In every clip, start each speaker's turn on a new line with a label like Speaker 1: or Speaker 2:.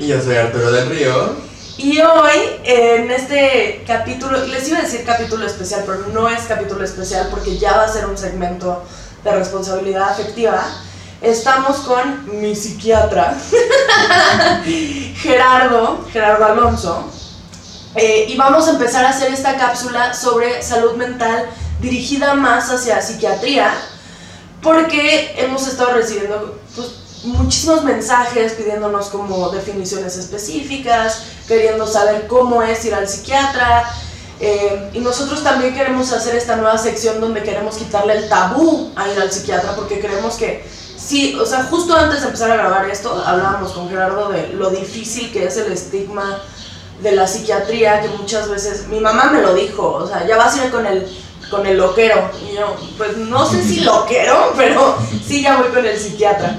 Speaker 1: Y yo soy Arturo del Río.
Speaker 2: Y hoy, en este capítulo, les iba a decir capítulo especial, pero no es capítulo especial porque ya va a ser un segmento de responsabilidad afectiva. Estamos con mi psiquiatra, Gerardo, Gerardo Alonso, eh, y vamos a empezar a hacer esta cápsula sobre salud mental dirigida más hacia psiquiatría, porque hemos estado recibiendo pues, muchísimos mensajes pidiéndonos como definiciones específicas, queriendo saber cómo es ir al psiquiatra. eh, y nosotros también queremos hacer esta nueva sección donde queremos quitarle el tabú a ir al psiquiatra porque creemos que sí, o sea, justo antes de empezar a grabar esto, hablábamos con Gerardo de lo difícil que es el estigma de la psiquiatría, que muchas veces, mi mamá me lo dijo, o sea, ya vas a ir con el, con el loquero. Y yo, pues no sé si loquero, pero sí ya voy con el psiquiatra.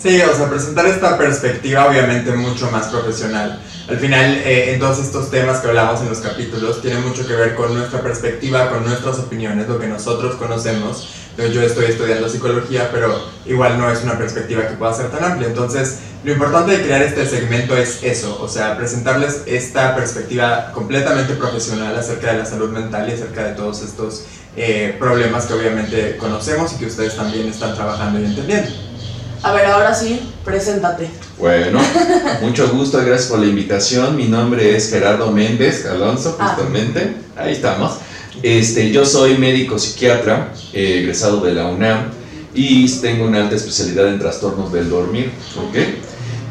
Speaker 1: Sí, o sea, presentar esta perspectiva obviamente mucho más profesional. Al final, eh, en todos estos temas que hablamos en los capítulos, tiene mucho que ver con nuestra perspectiva, con nuestras opiniones, lo que nosotros conocemos. Entonces, yo estoy estudiando psicología, pero igual no es una perspectiva que pueda ser tan amplia. Entonces, lo importante de crear este segmento es eso, o sea, presentarles esta perspectiva completamente profesional acerca de la salud mental y acerca de todos estos eh, problemas que obviamente conocemos y que ustedes también están trabajando y entendiendo.
Speaker 2: A ver, ahora sí, preséntate.
Speaker 3: Bueno, mucho gusto, gracias por la invitación. Mi nombre es Gerardo Méndez Alonso,
Speaker 2: Ah.
Speaker 3: justamente. Ahí estamos. Este, yo soy médico psiquiatra, eh, egresado de la UNAM y tengo una alta especialidad en trastornos del dormir, ¿ok?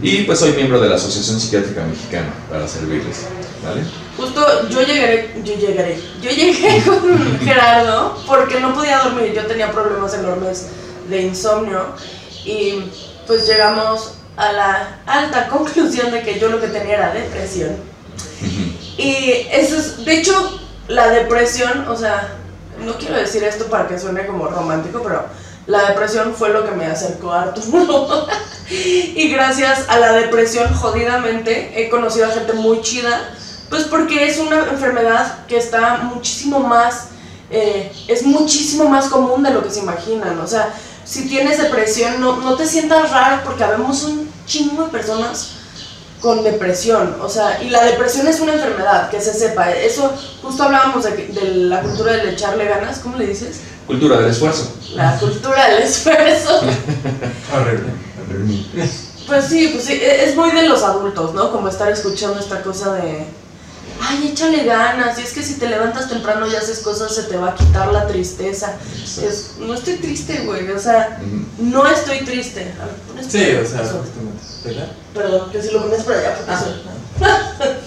Speaker 3: Y pues soy miembro de la Asociación Psiquiátrica Mexicana para servirles, ¿vale?
Speaker 2: Justo yo llegaré, yo llegaré, yo llegué con Gerardo porque no podía dormir, yo tenía problemas enormes de insomnio y pues llegamos a la alta conclusión de que yo lo que tenía era depresión. Y eso es, de hecho, la depresión, o sea, no quiero decir esto para que suene como romántico, pero la depresión fue lo que me acercó a Arturo. y gracias a la depresión, jodidamente, he conocido a gente muy chida, pues porque es una enfermedad que está muchísimo más, eh, es muchísimo más común de lo que se imaginan. O sea, si tienes depresión, no, no te sientas raro porque habemos un chingo de personas con depresión, o sea, y la depresión es una enfermedad, que se sepa, eso, justo hablábamos de, que- de la cultura del echarle ganas, ¿cómo le dices?
Speaker 3: Cultura del esfuerzo.
Speaker 2: La cultura del esfuerzo. Pues sí, pues sí, e- es muy de los adultos, ¿no? Como estar escuchando esta cosa de, ay, échale ganas, y es que si te levantas temprano y haces cosas se te va a quitar la tristeza. Es, no estoy triste, güey, o sea, no estoy triste. A ver, pones
Speaker 1: Sí, o sea.
Speaker 2: Perdón, que si lo pones por allá, porque
Speaker 1: Ah.
Speaker 2: se-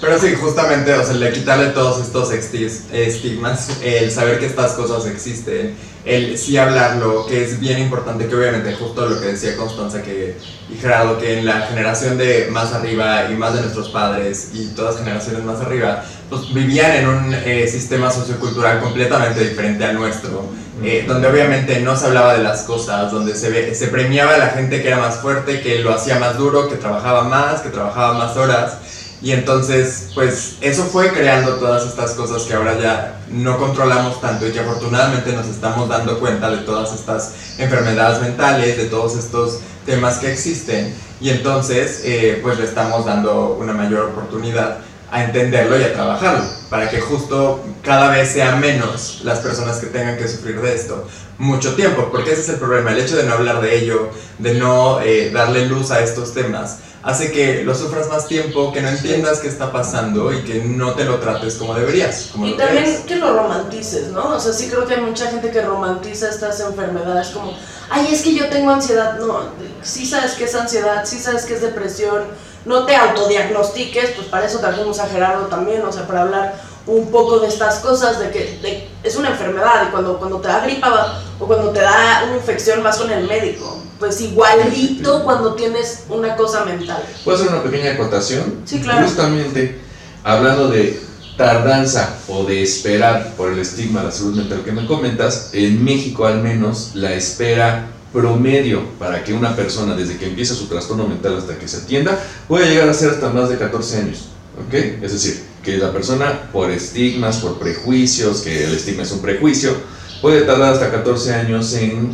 Speaker 1: Pero sí, justamente, o sea, le quitarle todos estos estigmas, el saber que estas cosas existen, el sí hablarlo, que es bien importante, que obviamente justo lo que decía Constanza que, y Gerardo, que en la generación de más arriba y más de nuestros padres y todas generaciones más arriba, pues vivían en un eh, sistema sociocultural completamente diferente al nuestro, eh, donde obviamente no se hablaba de las cosas, donde se, ve- se premiaba a la gente que era más fuerte, que lo hacía más duro, que trabajaba más, que trabajaba más horas. Y entonces, pues eso fue creando todas estas cosas que ahora ya no controlamos tanto y que afortunadamente nos estamos dando cuenta de todas estas enfermedades mentales, de todos estos temas que existen. Y entonces, eh, pues le estamos dando una mayor oportunidad a entenderlo y a trabajarlo, para que justo cada vez sean menos las personas que tengan que sufrir de esto mucho tiempo, porque ese es el problema, el hecho de no hablar de ello, de no eh, darle luz a estos temas, hace que lo sufras más tiempo, que no entiendas qué está pasando y que no te lo trates como deberías. Como
Speaker 2: Y también que lo romantices, ¿no? O sea, sí creo que hay mucha gente que romantiza estas enfermedades como, ay, es que yo tengo ansiedad. No, sí sabes que es ansiedad, sí sabes que es depresión. No te autodiagnostiques, pues para eso trajimos a Gerardo también, o sea, para hablar un poco de estas cosas, de que de- es una enfermedad y cuando, cuando te da gripa o cuando te da una infección vas con el médico. Pues igualito cuando tienes una cosa mental.
Speaker 3: ¿Puedo hacer una pequeña acotación?
Speaker 2: Sí, claro.
Speaker 3: Justamente hablando de tardanza o de esperar por el estigma de la salud mental que me comentas, en México al menos la espera promedio para que una persona desde que empieza su trastorno mental hasta que se atienda puede llegar a ser hasta más de 14 años. ¿Ok? Es decir, que la persona por estigmas, por prejuicios, que el estigma es un prejuicio, puede tardar hasta 14 años en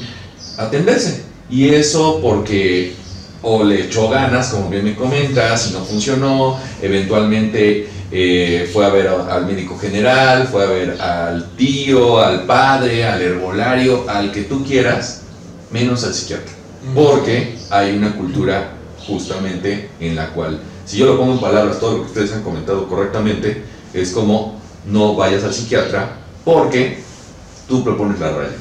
Speaker 3: atenderse. Y eso porque o le echó ganas, como bien me comentas, y no funcionó, eventualmente eh, fue a ver al médico general, fue a ver al tío, al padre, al herbolario, al que tú quieras, menos al psiquiatra. Porque hay una cultura justamente en la cual, si yo lo pongo en palabras, todo lo que ustedes han comentado correctamente, es como no vayas al psiquiatra porque tú propones la raya.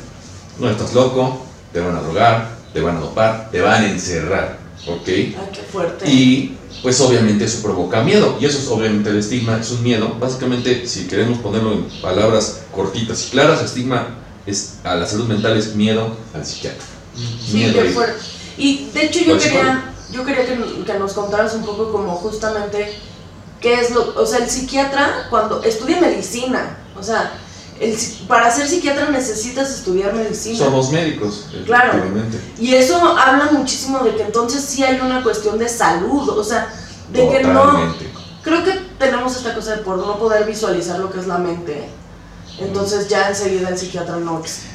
Speaker 3: No estás loco, te van a drogar, te van a dopar, te van a encerrar, ¿ok?
Speaker 2: Ay, qué fuerte.
Speaker 3: Y pues obviamente eso provoca miedo. Y eso es obviamente el estigma, es un miedo. Básicamente, si queremos ponerlo en palabras cortitas y claras, el estigma es, a la salud mental es miedo al psiquiatra.
Speaker 2: Sí,
Speaker 3: Miedo
Speaker 2: qué fuerte. Y de hecho yo
Speaker 3: Al
Speaker 2: quería, yo quería que, que nos contaras un poco como justamente qué es lo, o sea, el psiquiatra cuando estudia medicina, o sea, el, para ser psiquiatra necesitas estudiar medicina.
Speaker 3: Somos médicos,
Speaker 2: Claro.
Speaker 3: efectivamente.
Speaker 2: Y eso habla muchísimo de que entonces sí hay una cuestión de salud, o sea, de que no,
Speaker 3: Totalmente.
Speaker 2: creo que tenemos esta cosa de por no poder visualizar lo que es la mente, entonces ya enseguida el psiquiatra no existe.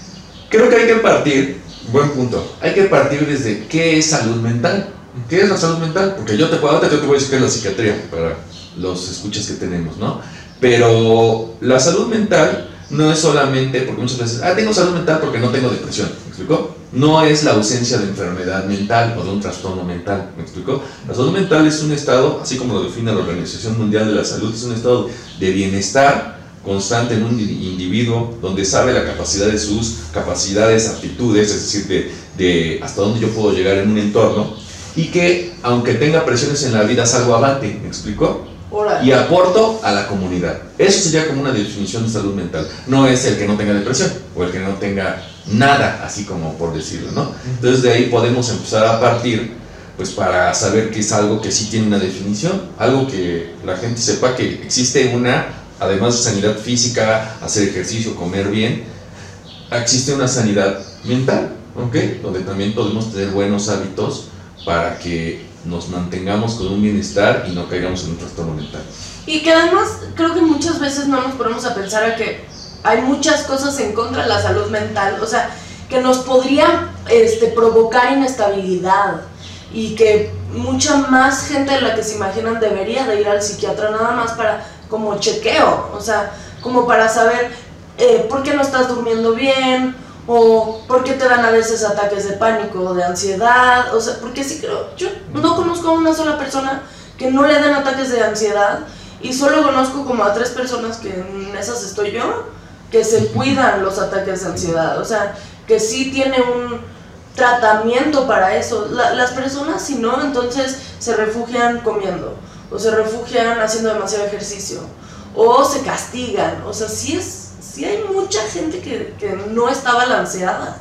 Speaker 3: Creo que hay que partir, buen punto, hay que partir desde qué es salud mental. ¿Qué es la salud mental? Porque yo te puedo, te voy a decir qué es la psiquiatría para los escuchas que tenemos, ¿no? Pero la salud mental no es solamente, porque muchas veces, ah, tengo salud mental porque no tengo depresión, ¿me explicó? No es la ausencia de enfermedad mental o de un trastorno mental, ¿me explicó? La salud mental es un estado, así como lo define la Organización Mundial de la Salud, es un estado de bienestar constante en un indi- individuo donde sabe la capacidad de sus capacidades, aptitudes, es decir, de, de hasta dónde yo puedo llegar en un entorno y que aunque tenga presiones en la vida salgo avante, ¿me explicó?
Speaker 2: Órale.
Speaker 3: Y aporto a la comunidad. Eso sería como una definición de salud mental. No es el que no tenga depresión o el que no tenga nada, así como por decirlo, ¿no? Entonces de ahí podemos empezar a partir pues para saber que es algo que sí tiene una definición, algo que la gente sepa que existe una, además de sanidad física, hacer ejercicio, comer bien, existe una sanidad mental, ¿ok? Donde también podemos tener buenos hábitos para que nos mantengamos con un bienestar y no caigamos en un trastorno mental.
Speaker 2: Y que además creo que muchas veces no nos ponemos a pensar que hay muchas cosas en contra de la salud mental, o sea, que nos podría este, provocar inestabilidad y que mucha más gente de la que se imaginan debería de ir al psiquiatra nada más para como chequeo, o sea, como para saber eh, por qué no estás durmiendo bien o por qué te dan a veces ataques de pánico o de ansiedad, o sea, porque sí creo, yo no conozco a una sola persona que no le den ataques de ansiedad y solo conozco como a tres personas que en esas estoy yo, que se cuidan los ataques de ansiedad, o sea, que sí tiene un tratamiento para eso. La- las personas si no, entonces se refugian comiendo o se refugian haciendo demasiado ejercicio o se castigan, o sea, sí es sí hay mucha gente que, que no está balanceada.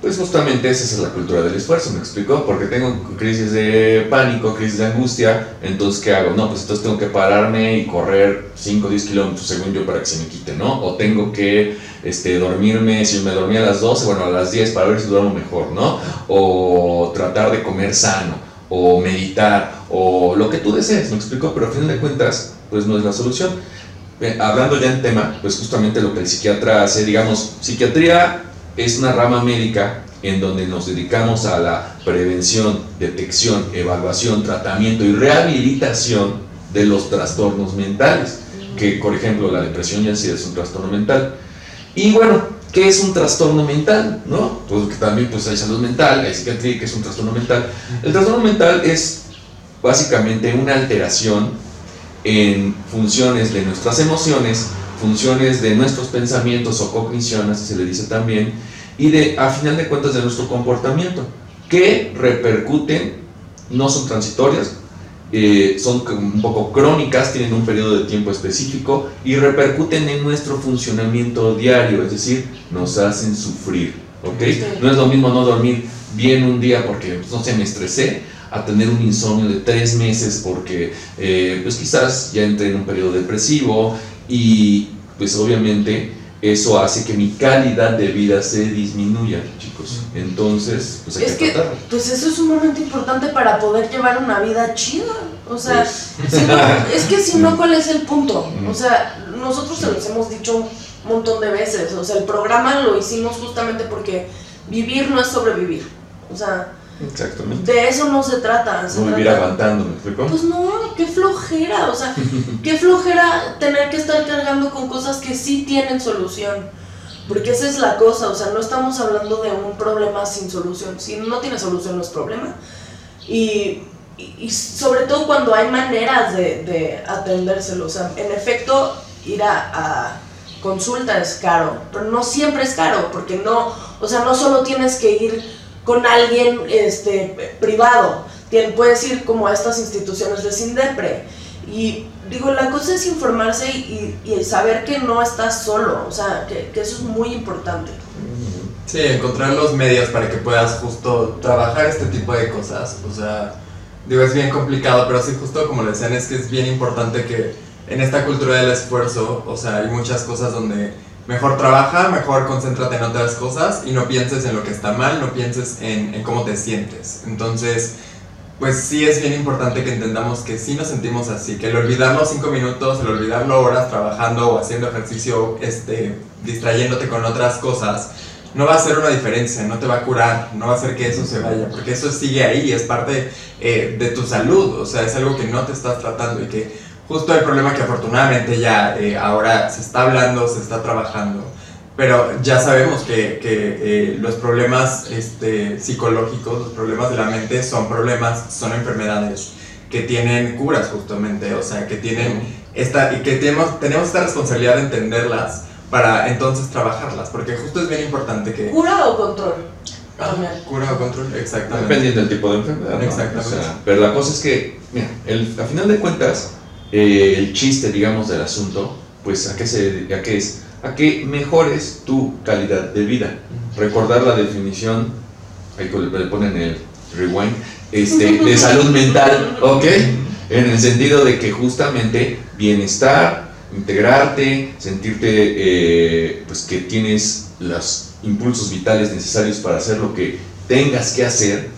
Speaker 3: Pues justamente esa es la cultura del esfuerzo, ¿me explicó? Porque tengo crisis de pánico, crisis de angustia, entonces ¿qué hago? No, pues entonces tengo que pararme y correr 5 o 10 kilómetros según yo para que se me quite, ¿no? O tengo que este, dormirme, si me dormía a las 12, bueno, a las 10 para ver si duermo mejor, ¿no? O tratar de comer sano, o meditar, o lo que tú desees, ¿me explicó? Pero a fin de cuentas, pues no es la solución. Eh, Hablando ya en tema, pues justamente lo que el psiquiatra hace, digamos, psiquiatría es una rama médica en donde nos dedicamos a la prevención, detección, evaluación, tratamiento y rehabilitación de los trastornos mentales, que por ejemplo la depresión y ansiedad es un trastorno mental. Y bueno, ¿qué es un trastorno mental? ¿No? Pues que también pues, hay salud mental, hay psiquiatría, que es un trastorno mental. El trastorno mental es básicamente una alteración en funciones de nuestras emociones, funciones de nuestros pensamientos o cognición, así se le dice también, y de, a final de cuentas, de nuestro comportamiento, que repercuten, no son transitorias, eh, son un poco crónicas, tienen un periodo de tiempo específico y repercuten en nuestro funcionamiento diario, es decir, nos hacen sufrir, ¿ok?
Speaker 2: Sí.
Speaker 3: No es lo mismo no dormir bien un día porque, pues, no sé, me estresé, a tener un insomnio de tres meses porque, eh, pues quizás ya entré en un periodo depresivo y, pues obviamente, eso hace que mi calidad de vida se disminuya, chicos. Entonces, pues hay
Speaker 2: Es
Speaker 3: que
Speaker 2: pues eso es un momento importante para poder llevar una vida chida. O sea,
Speaker 3: Pues,
Speaker 2: si no- es que si no, ¿cuál es el punto? O sea, nosotros se los hemos dicho un montón de veces. O sea, el programa lo hicimos justamente porque vivir no es sobrevivir. O sea,
Speaker 3: Exactamente.
Speaker 2: De eso no se trata. Se
Speaker 3: No vivir
Speaker 2: trata-
Speaker 3: aguantando, ¿me explico?
Speaker 2: Pues no, qué flojera, o sea, qué flojera tener que estar cargando con cosas que sí tienen solución. Porque esa es la cosa, o sea, no estamos hablando de un problema sin solución. Si no tiene solución, no es problema. Y, y- y sobre todo cuando hay maneras de, de atendérselo. O sea, en efecto, ir a, a consulta es caro, pero no siempre es caro, porque no, o sea, no solo tienes que ir con alguien este, privado, Tien- puedes ir como a estas instituciones de Sindepre. Y digo, la cosa es informarse y, saber que no estás solo, o sea, que, que eso es muy importante.
Speaker 1: Sí, encontrar los medios para que puedas justo trabajar este tipo de cosas. O sea, digo, es bien complicado, pero sí, justo como le decían, es que es bien importante que en esta cultura del esfuerzo, o sea, hay muchas cosas donde mejor trabaja, mejor concéntrate en otras cosas y no pienses en lo que está mal, no pienses en, en cómo te sientes. Entonces, pues sí es bien importante que entendamos que sí nos sentimos así, que el olvidarlo cinco minutos, el olvidarlo horas trabajando o haciendo ejercicio, este, distrayéndote con otras cosas, no va a hacer una diferencia, no te va a curar, no va a hacer que eso se vaya, porque eso sigue ahí, es parte eh, de tu salud, o sea, es algo que no te estás tratando y que justo el problema que afortunadamente ya eh, ahora se está hablando, se está trabajando, pero ya sabemos que, que, eh, los problemas este, psicológicos, los problemas de la mente son problemas, son enfermedades que tienen curas justamente, o sea, que tienen esta, y que tenemos, tenemos esta responsabilidad de entenderlas para entonces trabajarlas, porque justo es bien importante que...
Speaker 2: ¿Cura o control?
Speaker 1: Ah, cura o control, exactamente.
Speaker 3: Dependiendo del tipo de enfermedad. ¿no?
Speaker 1: Exactamente.
Speaker 3: O sea, pero la cosa es que, mira, el, a final de cuentas, eh, el chiste, digamos, del asunto, pues, ¿a qué, se, ¿a qué es? A que mejores tu calidad de vida. Recordar la definición, ahí le ponen el rewind, este, de salud mental, ¿ok? En el sentido de que justamente bienestar, integrarte, sentirte eh, pues que tienes los impulsos vitales necesarios para hacer lo que tengas que hacer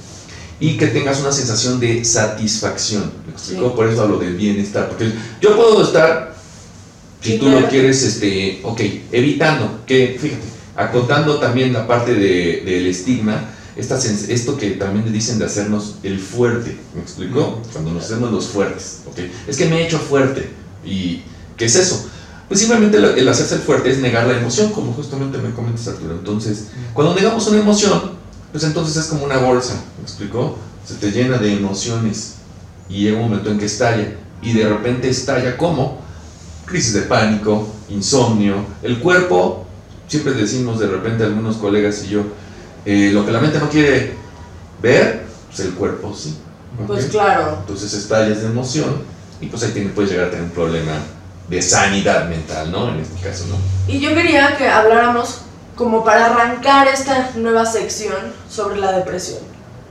Speaker 3: y que tengas una sensación de satisfacción. ¿Me explico?
Speaker 2: Sí.
Speaker 3: Por eso hablo del bienestar. Porque yo puedo estar, si
Speaker 2: Sí,
Speaker 3: tú lo
Speaker 2: claro.
Speaker 3: quieres, este, ok, evitando, que fíjate, acotando también la parte de- del estigma, esta esto que también le dicen de hacernos el fuerte, ¿me explico?
Speaker 1: Ujú.
Speaker 3: Cuando nos hacemos los fuertes, ¿ok? Es que me he hecho fuerte. ¿Y qué es eso? Pues simplemente el, el hacerse el fuerte es negar la emoción, como justamente me comentas Arturo. Entonces, cuando negamos una emoción, pues entonces es como una bolsa, ¿me explicó? Se te llena de emociones y llega un momento en que estalla y de repente estalla como crisis de pánico, insomnio, el cuerpo, siempre decimos de repente algunos colegas y yo, eh, lo que la mente no quiere ver, pues el cuerpo sí.
Speaker 2: Pues claro.
Speaker 3: Entonces estallas de emoción y pues ahí tiene- puedes llegar a tener un problema de sanidad mental, ¿no? En este caso, ¿no?
Speaker 2: Y yo quería que habláramos como para arrancar esta nueva sección sobre la depresión.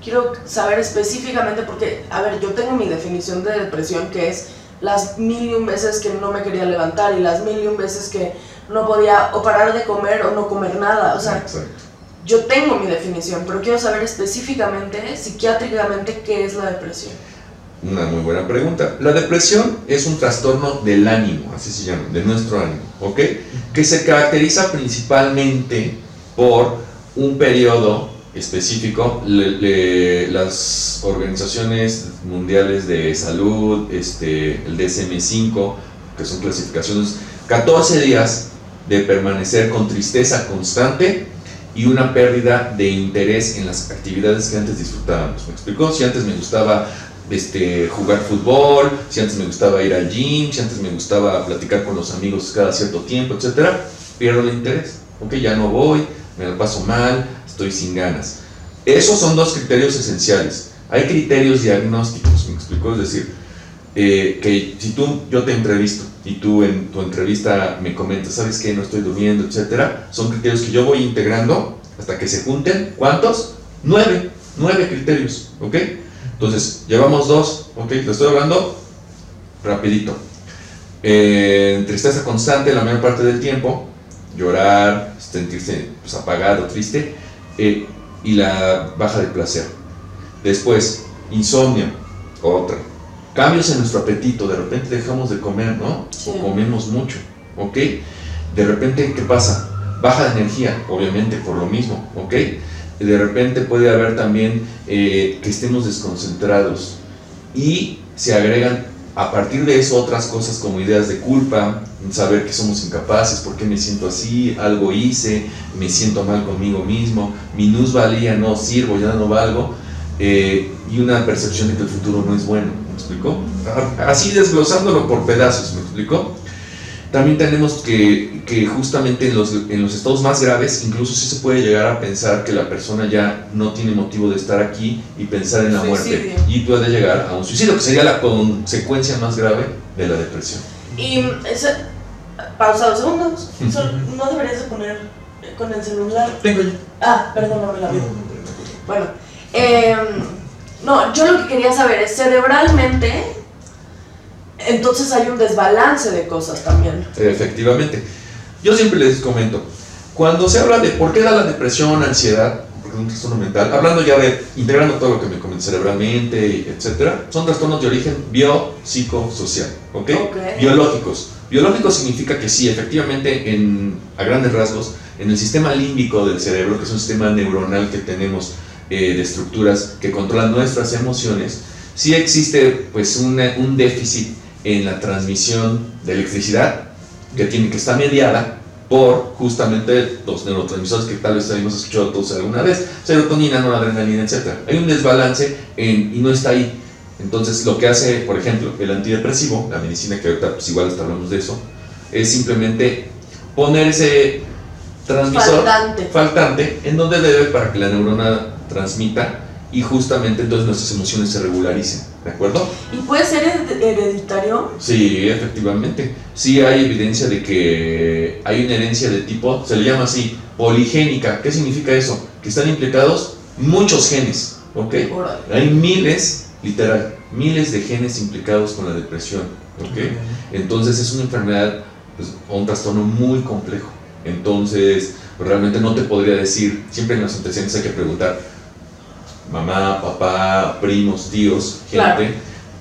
Speaker 2: Quiero saber específicamente porque, a ver, yo tengo mi definición de depresión que es las mil y un veces que no me quería levantar y las mil y un veces que no podía o parar de comer o no comer nada. O sea,
Speaker 3: Exacto.
Speaker 2: yo tengo mi definición, pero quiero saber específicamente, psiquiátricamente, qué es la depresión.
Speaker 3: Una muy buena pregunta. La depresión es un trastorno del ánimo, así se llama, de nuestro ánimo, ¿ok? Que se caracteriza principalmente por un periodo específico. Las organizaciones mundiales de salud, este, el DSM-5, que son clasificaciones, 14 días de permanecer con tristeza constante y una pérdida de interés en las actividades que antes disfrutábamos. ¿Me explicó? Si antes me gustaba este, jugar fútbol, si antes me gustaba ir al gym, si antes me gustaba platicar con los amigos cada cierto tiempo, etcétera, pierdo el interés. Ok, ya no voy, me lo paso mal, estoy sin ganas. Esos son dos criterios esenciales. Hay criterios diagnósticos, me explico, es decir, eh, que si tú, yo te entrevisto y tú en tu entrevista me comentas, sabes que no estoy durmiendo, etcétera, son criterios que yo voy integrando hasta que se junten. ¿Cuántos? Nueve, nueve criterios, ¿ok? Entonces, llevamos dos, ¿ok? Te estoy hablando rapidito. Eh, tristeza constante la mayor parte del tiempo, llorar, sentirse pues, apagado, triste, eh, y la baja de placer. Después, insomnio, otra. Cambios en nuestro apetito, de repente dejamos de comer, ¿no?
Speaker 2: Sí.
Speaker 3: O comemos mucho, ¿ok? De repente, ¿qué pasa? Baja de energía, obviamente, por lo mismo, ¿ok? De repente puede haber también eh, que estemos desconcentrados y se agregan a partir de eso otras cosas como ideas de culpa, saber que somos incapaces, por qué me siento así, algo hice, me siento mal conmigo mismo, mi luz valía, no sirvo, ya no valgo, eh, y una percepción de que el futuro no es bueno, ¿me explicó? Así desglosándolo por pedazos, ¿me explicó? También tenemos que, que justamente en los, en los estados más graves, incluso sí se puede llegar a pensar que la persona ya no tiene motivo de estar aquí y pensar en la muerte. Y puede llegar a un suicidio, que sería la consecuencia más grave de la depresión.
Speaker 2: Y pausa dos segundos. No deberías de poner con el celular.
Speaker 1: Tengo yo.
Speaker 2: Ah, perdóname la vida. Bueno, eh, no, yo lo que quería saber es cerebralmente, entonces hay un desbalance de cosas también.
Speaker 3: Efectivamente. Yo siempre les comento, cuando se habla de por qué da la depresión, ansiedad, porque es un trastorno mental, hablando ya de integrando todo lo que me comenté cerebralmente, etcétera, son trastornos de origen biopsicosocial, ¿ok?
Speaker 2: Ok.
Speaker 3: Biológicos. Biológico significa que sí, efectivamente, en, a grandes rasgos, en el sistema límbico del cerebro, que es un sistema neuronal que tenemos eh, de estructuras que controlan nuestras emociones, sí existe pues una- un déficit en la transmisión de electricidad que tiene que estar mediada por justamente los neurotransmisores que tal vez habíamos escuchado todos alguna vez, serotonina, noradrenalina, etc. Hay un desbalance en- y no está ahí. Entonces lo que hace, por ejemplo, el antidepresivo, la medicina que ahorita pues igual hasta hablamos de eso, es simplemente poner ese transmisor
Speaker 2: Faltante.
Speaker 3: faltante en donde debe para que la neurona transmita y justamente entonces nuestras emociones se regularicen, ¿de acuerdo?
Speaker 2: ¿Y puede ser hered- hereditario?
Speaker 3: Sí, efectivamente. Sí hay evidencia de que hay una herencia de tipo, se le llama así, poligénica. ¿Qué significa eso? Que están implicados muchos genes, ¿ok? Hay miles, literal, miles de genes implicados con la depresión, ¿ok? Entonces es una enfermedad pues, o un trastorno muy complejo. Entonces, realmente no te podría decir, siempre en los antecedentes hay que preguntar, mamá, papá, primos, tíos, gente
Speaker 2: Claro.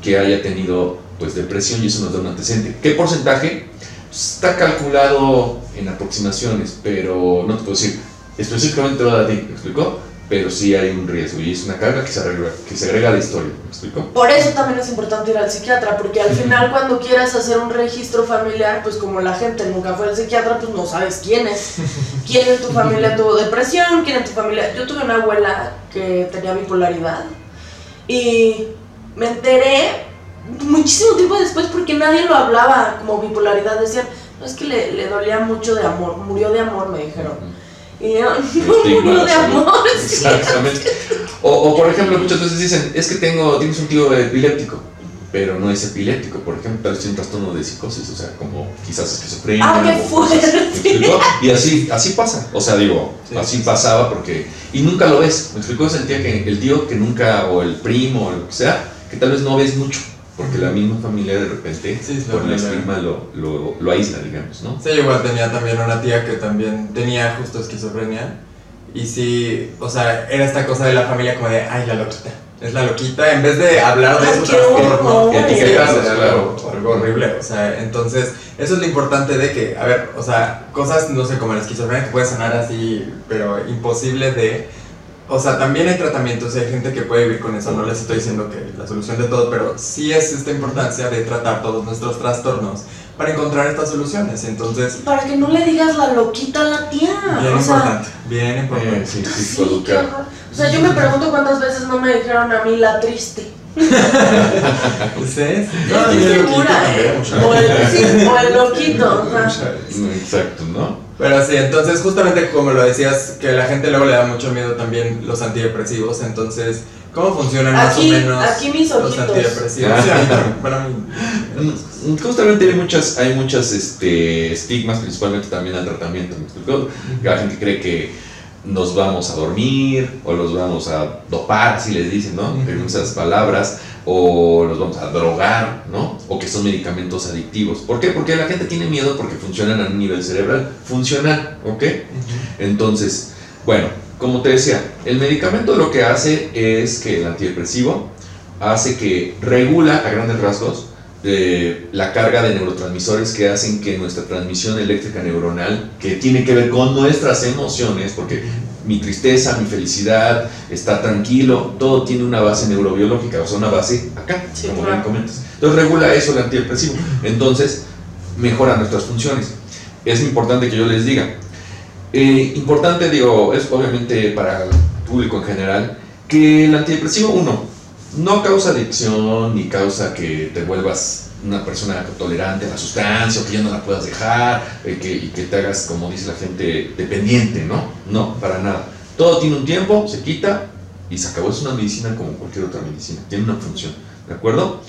Speaker 3: que haya tenido pues depresión y eso nos da un antecedente. ¿Qué porcentaje? Pues, Está calculado en aproximaciones, pero no te puedo decir específicamente lo de ti, ¿me explicó? Pero sí hay un riesgo y es una carga que se agrega, que se agrega a la historia, ¿me explicó?
Speaker 2: Por eso también es importante ir al psiquiatra, porque al final cuando quieras hacer un registro familiar, pues como la gente nunca fue al psiquiatra, pues no sabes quién es. ¿Quién en tu familia tuvo depresión? ¿Quién en tu familia? Yo tuve una abuela que tenía bipolaridad y me enteré muchísimo tiempo después porque nadie lo hablaba como bipolaridad. Decían, no es que le, le dolía mucho de amor, murió de amor, me dijeron. Y yo, no murió de amor.
Speaker 3: Exactamente. O, o, por ejemplo, muchas veces dicen, es que tengo, tienes un tío epiléptico, pero no es epiléptico, por ejemplo, tal vez tiene un trastorno de psicosis, o sea, como quizás esquizofrenia.
Speaker 2: Ah, qué
Speaker 3: o cosas, ¿me
Speaker 2: fuerte.
Speaker 3: Y así, así pasa, o sea, digo,
Speaker 1: Sí,
Speaker 3: así
Speaker 1: sí, sí.
Speaker 3: pasaba porque, y nunca lo ves, me explicó, sentía que el tío que nunca, o el primo, o lo que sea, que tal vez no ves mucho, porque la misma familia de repente,
Speaker 1: Sí, sí,
Speaker 3: por el estigma, lo, lo, lo aísla, digamos, ¿no?
Speaker 1: Sí, igual tenía también una tía que también tenía justo esquizofrenia. Y sí, o sea, era esta cosa de la familia como de, ay, la loquita. Es la loquita, en vez de hablar de
Speaker 2: qué
Speaker 1: trastorno, etiquetas algo, algo horrible. O sea, entonces, eso es lo importante de que, a ver, o sea, cosas, no sé, como la esquizofrenia que puede sonar así, pero imposible de. O sea, también hay tratamientos y hay gente que puede vivir con eso. No les estoy diciendo que la solución de todo, pero sí es esta importancia de tratar todos nuestros trastornos para encontrar estas soluciones. Entonces,
Speaker 2: Para que no le digas la loquita a la tía.
Speaker 1: Bien
Speaker 2: o sea,
Speaker 1: importante,
Speaker 3: Eh,
Speaker 1: importante.
Speaker 3: sí, sí,
Speaker 2: sí. O sea, yo me pregunto cuántas veces no me dijeron a mí la triste.
Speaker 1: ¿Ustedes?
Speaker 2: Estoy segura, ¿eh? O el, sí, o el loquito.
Speaker 3: Exacto, ¿no?
Speaker 1: Pero sí, entonces justamente como lo decías, que la gente luego le da mucho miedo también los antidepresivos, entonces, ¿cómo funcionan más
Speaker 2: Aquí-
Speaker 1: o menos
Speaker 2: aquí mis
Speaker 1: los antidepresivos? Sí, a mí también, para mí,
Speaker 3: Mm, Justamente hay muchas, hay muchas este, estigmas, principalmente también al tratamiento. ¿me explico? Que La gente cree que nos vamos a dormir o los vamos a dopar, así les dicen, ¿no? En esas palabras, o los vamos a drogar, ¿no? O que son medicamentos adictivos. ¿Por qué? Porque la gente tiene miedo porque funcionan a un nivel cerebral, funcional, ¿ok? Entonces, bueno, como te decía, el medicamento lo que hace es que el antidepresivo hace que regula a grandes rasgos eh, la carga de neurotransmisores que hacen que nuestra transmisión eléctrica neuronal, que tiene que ver con nuestras emociones, porque mi tristeza, mi felicidad, estar tranquilo, todo tiene una base neurobiológica, o sea, una base acá,
Speaker 2: Sí,
Speaker 3: como
Speaker 2: claro.
Speaker 3: bien comentas. Entonces regula eso el antidepresivo. Entonces mejora nuestras funciones. Es importante que yo les diga. Eh, importante, digo, es obviamente para el público en general, que el antidepresivo, uno, no causa adicción ni causa que te vuelvas una persona tolerante a la sustancia o que ya no la puedas dejar eh, que, y que te hagas, como dice la gente, dependiente, ¿no? No, para nada. Todo tiene un tiempo, se quita y se acabó. Es una medicina como cualquier otra medicina, tiene una función, ¿de acuerdo?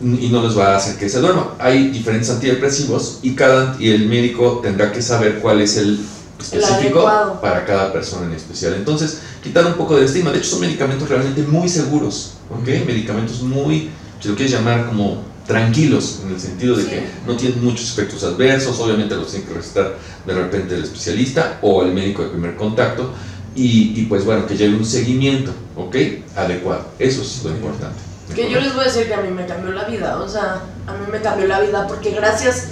Speaker 3: Y no les va a hacer que se duerma. Hay diferentes antidepresivos y, cada, y el médico tendrá que saber cuál es el específico para cada persona en especial. Entonces, quitar un poco del estigma. De hecho, son medicamentos realmente muy seguros, ¿ok? Medicamentos muy, si lo quieres llamar como tranquilos, en el sentido de que no tienen muchos efectos adversos, obviamente los tiene que recetar de repente el especialista o el médico de primer contacto, y, y pues bueno, que lleve un seguimiento, ¿ok? Adecuado. Eso es lo importante. ¿de
Speaker 2: Que yo les voy a decir que a mí me cambió la vida, o sea, a mí me cambió la vida porque gracias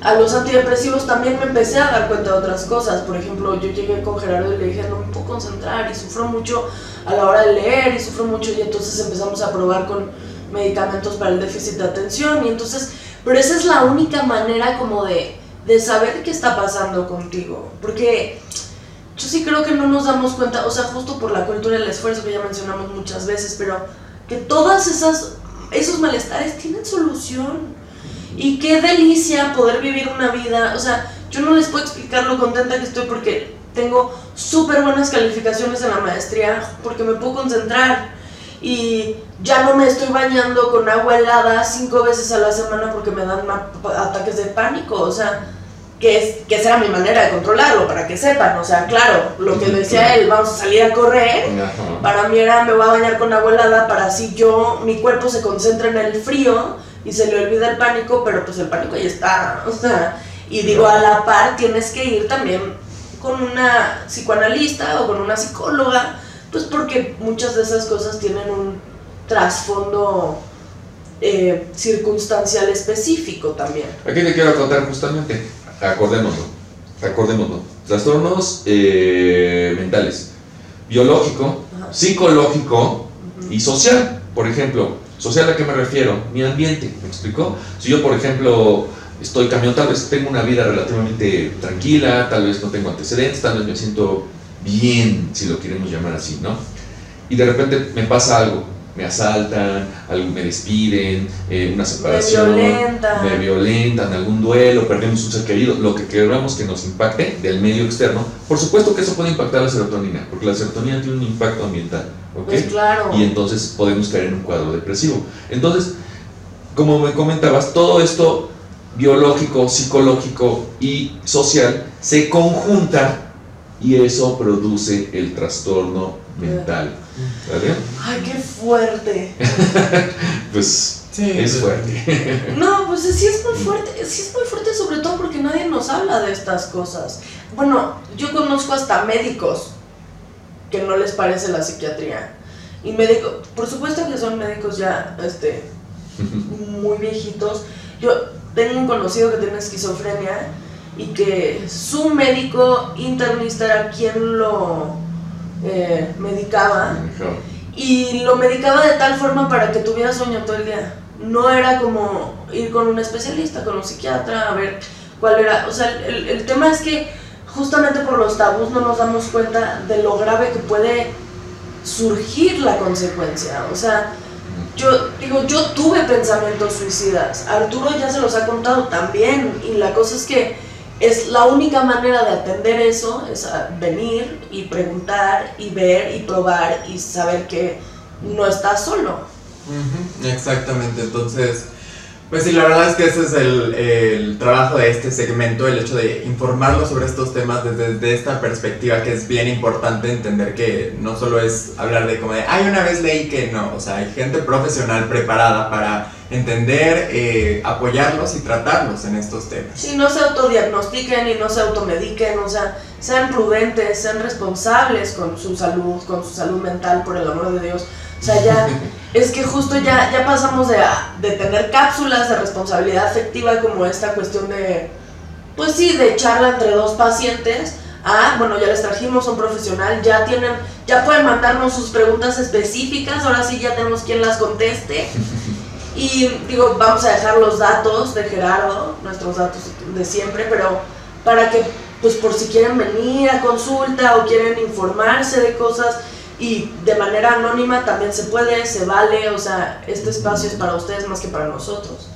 Speaker 2: a los antidepresivos también me empecé a dar cuenta de otras cosas. Por ejemplo, yo llegué con Gerardo y le dije, no me puedo concentrar y sufro mucho a la hora de leer y sufro mucho y entonces empezamos a probar con medicamentos para el déficit de atención y entonces, pero esa es la única manera como de, de saber qué está pasando contigo, porque yo sí creo que no nos damos cuenta, o sea, justo por la cultura del esfuerzo que ya mencionamos muchas veces, pero que todas esas esos malestares tienen solución. Y qué delicia poder vivir una vida, o sea, yo no les puedo explicar lo contenta que estoy porque tengo súper buenas calificaciones en la maestría, porque me puedo concentrar y ya no me estoy bañando con agua helada cinco veces a la semana porque me dan ataques de pánico, o sea, que, es, que esa era mi manera de controlarlo, para que sepan, o sea, claro, lo que decía él, vamos a salir a correr, para mí era me voy a bañar con agua helada para así yo, mi cuerpo se concentra en el frío y se le olvida el pánico, pero pues el pánico ahí está, o sea, y digo a la par tienes que ir también con una psicoanalista o con una psicóloga, pues porque muchas de esas cosas tienen un trasfondo eh, circunstancial específico también.
Speaker 3: Aquí te quiero contar justamente, acordémoslo, acordémoslo. Trastornos eh, mentales, biológico,
Speaker 2: Ajá.
Speaker 3: psicológico y social. Por ejemplo, social a qué me refiero? Mi ambiente, ¿me explicó? Si yo, por ejemplo, estoy camión, tal vez tengo una vida relativamente tranquila, tal vez no tengo antecedentes, tal vez me siento bien, si lo queremos llamar así, ¿no? Y de repente me pasa algo, me asaltan, algo, me despiden, eh, una separación,
Speaker 2: violentan.
Speaker 3: me violentan, algún duelo, perdemos un ser querido, lo que queramos que nos impacte del medio externo. Por supuesto que eso puede impactar la serotonina, porque la serotonina tiene un impacto ambiental, ¿ok?
Speaker 2: Pues claro.
Speaker 3: y entonces podemos caer en un cuadro depresivo. Entonces, como me comentabas, todo esto biológico, psicológico y social se conjunta y eso produce el trastorno mental. ¿Vale?
Speaker 2: Ay, qué fuerte.
Speaker 3: Pues
Speaker 1: Sí,
Speaker 3: es fuerte.
Speaker 2: No, pues sí es muy fuerte, sí es muy fuerte sobre todo porque nadie nos habla de estas cosas. Bueno, yo conozco hasta médicos que no les parece la psiquiatría. Y médicos, por supuesto que son médicos ya este, muy viejitos. Yo tengo un conocido que tiene esquizofrenia y que su médico internista era quien lo eh, medicaba y lo medicaba de tal forma para que tuviera sueño todo el día. No era como ir con un especialista, con un psiquiatra, a ver cuál era. O sea, el, el tema es que justamente por los tabús no nos damos cuenta de lo grave que puede surgir la consecuencia. O sea, yo digo, yo tuve pensamientos suicidas. Arturo ya se los ha contado también. Y la cosa es que es la única manera de atender eso, es a venir y preguntar y ver y probar y saber que no estás solo.
Speaker 1: Exactamente, entonces, pues sí, la verdad es que ese es el, el trabajo de este segmento, el hecho de informarlos sobre estos temas desde, desde esta perspectiva que es bien importante entender que no solo es hablar de como de, ay, una vez leí que no, o sea, hay gente profesional preparada para entender, eh, apoyarlos y tratarlos en estos temas.
Speaker 2: Si no se autodiagnostiquen y no se automediquen, o sea, sean prudentes, sean responsables con su salud, con su salud mental, por el amor de Dios. O sea, ya, es que justo ya, ya pasamos de, de tener cápsulas de responsabilidad afectiva como esta cuestión de, pues sí, de charla entre dos pacientes, Ah, bueno, ya les trajimos un profesional, ya tienen, ya pueden mandarnos sus preguntas específicas, ahora sí ya tenemos quien las conteste. Y digo, vamos a dejar los datos de Gerardo, nuestros datos de siempre, pero para que, pues por si quieren venir a consulta o quieren informarse de cosas y de manera anónima también se puede, se vale, o sea, este espacio es para ustedes más que para nosotros.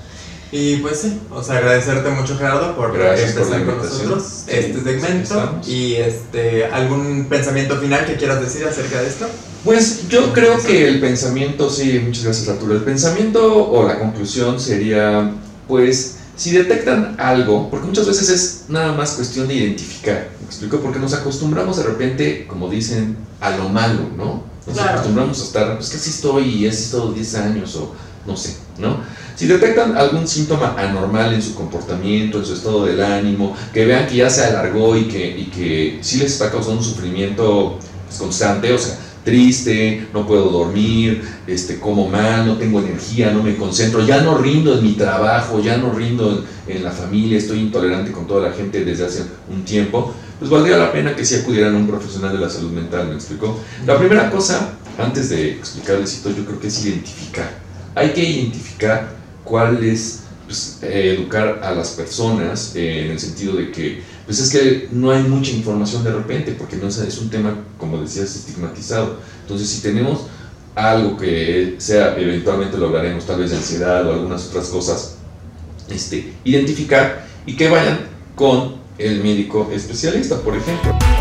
Speaker 1: Y pues sí, o sea, agradecerte mucho Gerardo por
Speaker 3: Gracias por
Speaker 1: empezar
Speaker 3: la
Speaker 1: con nosotros.
Speaker 3: Sí,
Speaker 1: este segmento y este algún pensamiento final que quieras decir acerca de esto.
Speaker 3: Pues yo creo que el pensamiento, sí, muchas gracias Arturo, el pensamiento o la conclusión sería, pues, si detectan algo, porque muchas veces es nada más cuestión de identificar, ¿me explico? Porque nos acostumbramos de repente, como dicen, a lo malo, ¿no? Nos
Speaker 2: Claro.
Speaker 3: acostumbramos a estar, pues que así estoy y así estoy 10 años o no sé, ¿no? Si detectan algún síntoma anormal en su comportamiento, en su estado del ánimo, que vean que ya se alargó y que, y que sí les está causando un sufrimiento pues, constante, o sea, triste, no puedo dormir, este, como mal, no tengo energía, no me concentro, ya no rindo en mi trabajo, ya no rindo en, en la familia, estoy intolerante con toda la gente desde hace un tiempo, pues valdría la pena que sí acudieran a un profesional de la salud mental, ¿me explicó? La primera cosa, antes de explicarles esto, yo creo que es identificar. Hay que identificar cuál es, pues, eh, educar a las personas eh, en el sentido de que, pues es que no hay mucha información de repente, porque no es, un tema, como decías, estigmatizado. Entonces, si tenemos algo que sea, eventualmente lo hablaremos, tal vez de ansiedad o algunas otras cosas, este, identificar y que vayan con el médico especialista, por ejemplo.